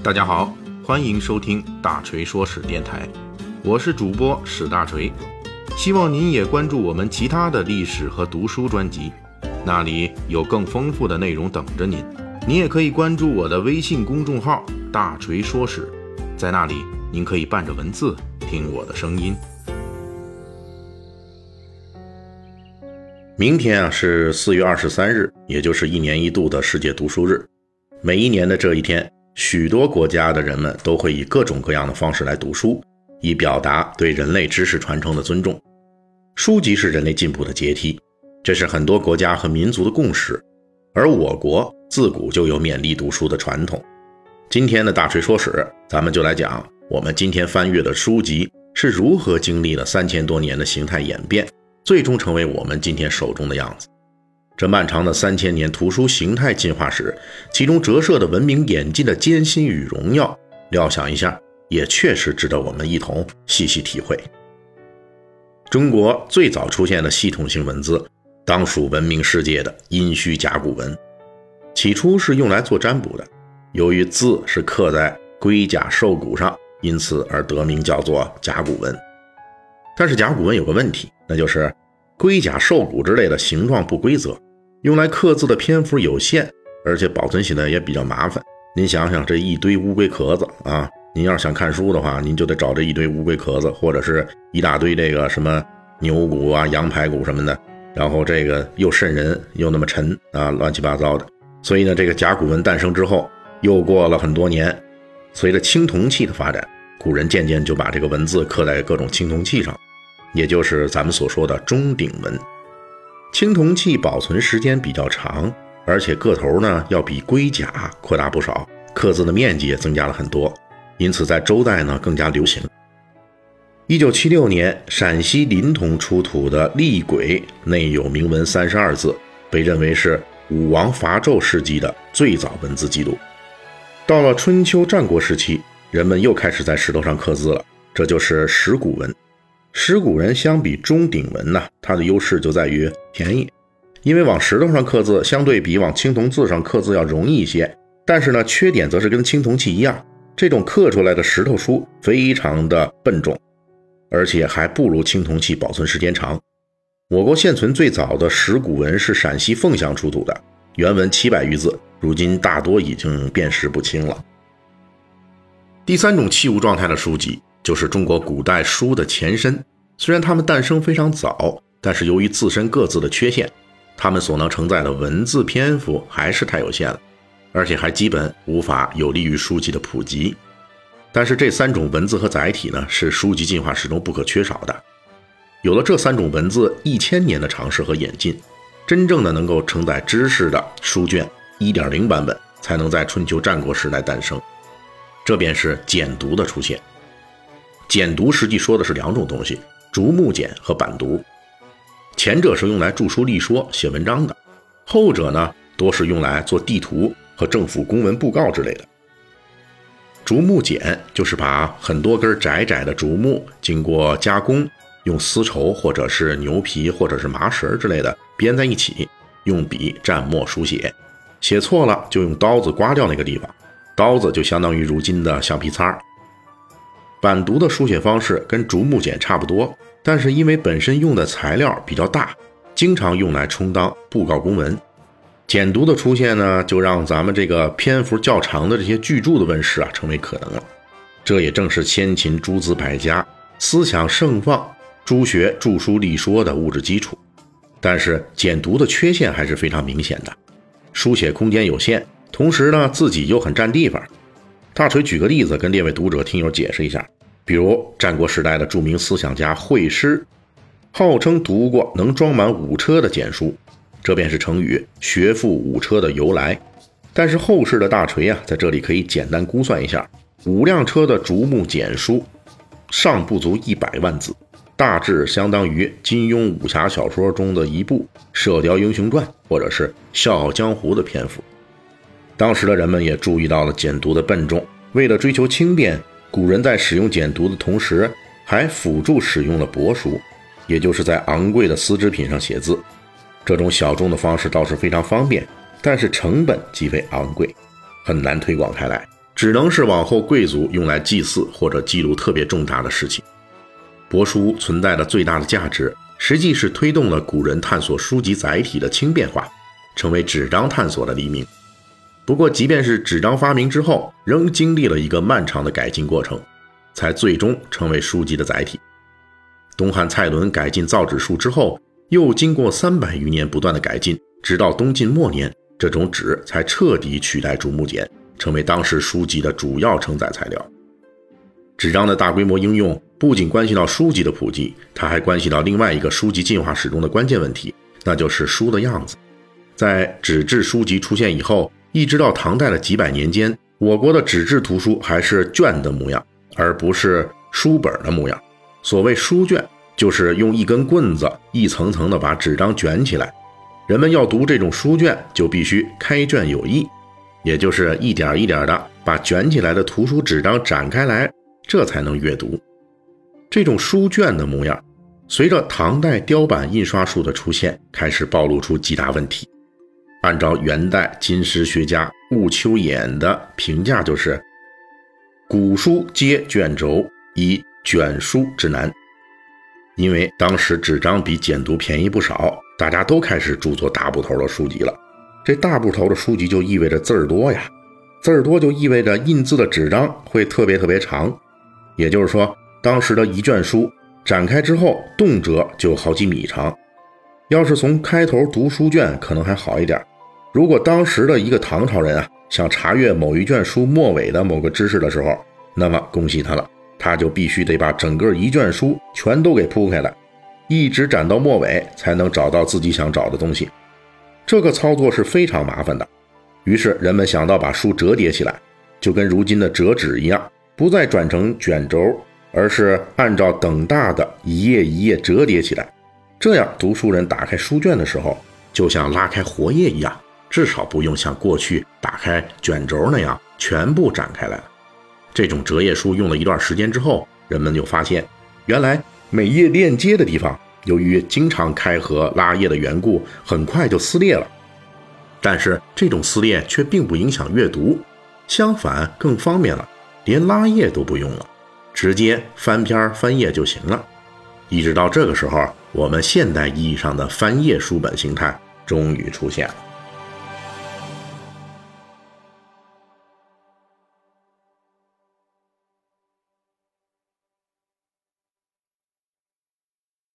大家好，欢迎收听大锤说史电台，我是主播史大锤，希望您也关注我们其他的历史和读书专辑，那里有更丰富的内容等着您。您也可以关注我的微信公众号“大锤说史”，在那里您可以伴着文字听我的声音。明天啊是四月二十三日，也就是一年一度的世界读书日。每一年的这一天，许多国家的人们都会以各种各样的方式来读书，以表达对人类知识传承的尊重。书籍是人类进步的阶梯，这是很多国家和民族的共识。而我国自古就有勉励读书的传统。今天的大锤说史，咱们就来讲我们今天翻阅的书籍是如何经历了三千多年的形态演变，最终成为我们今天手中的样子。这漫长的三千年图书形态进化史，其中折射的文明演进的艰辛与荣耀，料想一下，也确实值得我们一同细细体会。中国最早出现的系统性文字。当属闻名世界的殷墟甲骨文，起初是用来做占卜的。由于字是刻在龟甲兽骨上，因此而得名叫做甲骨文。但是甲骨文有个问题，那就是龟甲兽骨之类的形状不规则，用来刻字的篇幅有限，而且保存起来也比较麻烦。您想想，这一堆乌龟壳子啊，您要是想看书的话，您就得找这一堆乌龟壳子，或者是一大堆这个什么牛骨啊、羊排骨什么的。然后这个又渗人又那么沉啊，乱七八糟的。所以呢，这个甲骨文诞生之后，又过了很多年，随着青铜器的发展，古人渐渐就把这个文字刻在各种青铜器上，也就是咱们所说的钟鼎文。青铜器保存时间比较长，而且个头呢要比龟甲扩大不少，刻字的面积也增加了很多，因此在周代呢更加流行。一九七六年，陕西临潼出土的厉鬼内有铭文三十二字，被认为是武王伐纣时期的最早文字记录。到了春秋战国时期，人们又开始在石头上刻字了，这就是石鼓文。石鼓文相比钟鼎文呢，它的优势就在于便宜，因为往石头上刻字相对比往青铜字上刻字要容易一些。但是呢，缺点则是跟青铜器一样，这种刻出来的石头书非常的笨重。而且还不如青铜器保存时间长。我国现存最早的石鼓文是陕西凤翔出土的，原文七百余字，如今大多已经辨识不清了。第三种器物状态的书籍，就是中国古代书的前身。虽然它们诞生非常早，但是由于自身各自的缺陷，它们所能承载的文字篇幅还是太有限了，而且还基本无法有利于书籍的普及。但是这三种文字和载体呢，是书籍进化史中不可缺少的。有了这三种文字一千年的尝试和演进，真正的能够承载知识的书卷1.0版本才能在春秋战国时代诞生。这便是简牍的出现。简牍实际说的是两种东西：竹木简和板牍。前者是用来著书立说、写文章的，后者呢，多是用来做地图和政府公文布告之类的。竹木简就是把很多根窄窄的竹木经过加工，用丝绸或者是牛皮或者是麻绳之类的编在一起，用笔蘸墨书写，写错了就用刀子刮掉那个地方，刀子就相当于如今的橡皮擦。板牍的书写方式跟竹木简差不多，但是因为本身用的材料比较大，经常用来充当布告公文。简牍的出现呢，就让咱们这个篇幅较长的这些巨著的问世啊，成为可能了。这也正是先秦诸子百家思想盛放、诸学著书立说的物质基础。但是简牍的缺陷还是非常明显的，书写空间有限，同时呢自己又很占地方。大锤举个例子跟列位读者听友解释一下，比如战国时代的著名思想家惠施，号称读过能装满五车的简书。这便是成语“学富五车”的由来。但是后世的大锤啊，在这里可以简单估算一下，五辆车的竹木简书尚不足一百万字，大致相当于金庸武侠小说中的一部《射雕英雄传》或者是《笑傲江湖》的篇幅。当时的人们也注意到了简牍的笨重，为了追求轻便，古人在使用简牍的同时，还辅助使用了帛书，也就是在昂贵的丝织品上写字。这种小众的方式倒是非常方便，但是成本极为昂贵，很难推广开来，只能是往后贵族用来祭祀或者记录特别重大的事情。帛书存在的最大的价值，实际是推动了古人探索书籍载体的轻便化，成为纸张探索的黎明。不过，即便是纸张发明之后，仍经历了一个漫长的改进过程，才最终成为书籍的载体。东汉蔡伦改进造纸术之后，又经过三百余年不断的改进，直到东晋末年，这种纸才彻底取代竹木简，成为当时书籍的主要承载材料。纸张的大规模应用不仅关系到书籍的普及，它还关系到另外一个书籍进化史中的关键问题，那就是书的样子。在纸质书籍出现以后，一直到唐代的几百年间，我国的纸质图书还是卷的模样，而不是书本的模样。所谓书卷，就是用一根棍子一层层的把纸张卷起来。人们要读这种书卷，就必须开卷有益，也就是一点一点的把卷起来的图书纸张展开来。这才能阅读。这种书卷的模样，随着唐代雕版印刷术的出现，开始暴露出几大问题。按照元代金石学家顾秋衍的评价，就是古书皆卷轴，以卷书之难。因为当时纸张比简牍便宜不少，大家都开始著作大部头的书籍了。这大部头的书籍就意味着字儿多呀，字儿多就意味着印字的纸张会特别特别长。也就是说，当时的一卷书展开之后，动辄就好几米长。要是从开头读书卷，可能还好一点。如果当时的一个唐朝人啊，想查阅某一卷书末尾的某个知识的时候，那么恭喜他了，他就必须得把整个一卷书全都给铺开来，一直展到末尾，才能找到自己想找的东西。这个操作是非常麻烦的。于是人们想到把书折叠起来，就跟如今的折纸一样。不再转成卷轴，而是按照等大的一页一页折叠起来。这样，读书人打开书卷的时候，就像拉开活页一样，至少不用像过去打开卷轴那样全部展开来了。这种折页书用了一段时间之后，人们就发现，原来每页链接的地方，由于经常开合拉页的缘故，很快就撕裂了。但是这种撕裂却并不影响阅读，相反更方便了。连拉页都不用了，直接翻篇翻页就行了。一直到这个时候，我们现代意义上的翻页书本形态终于出现了。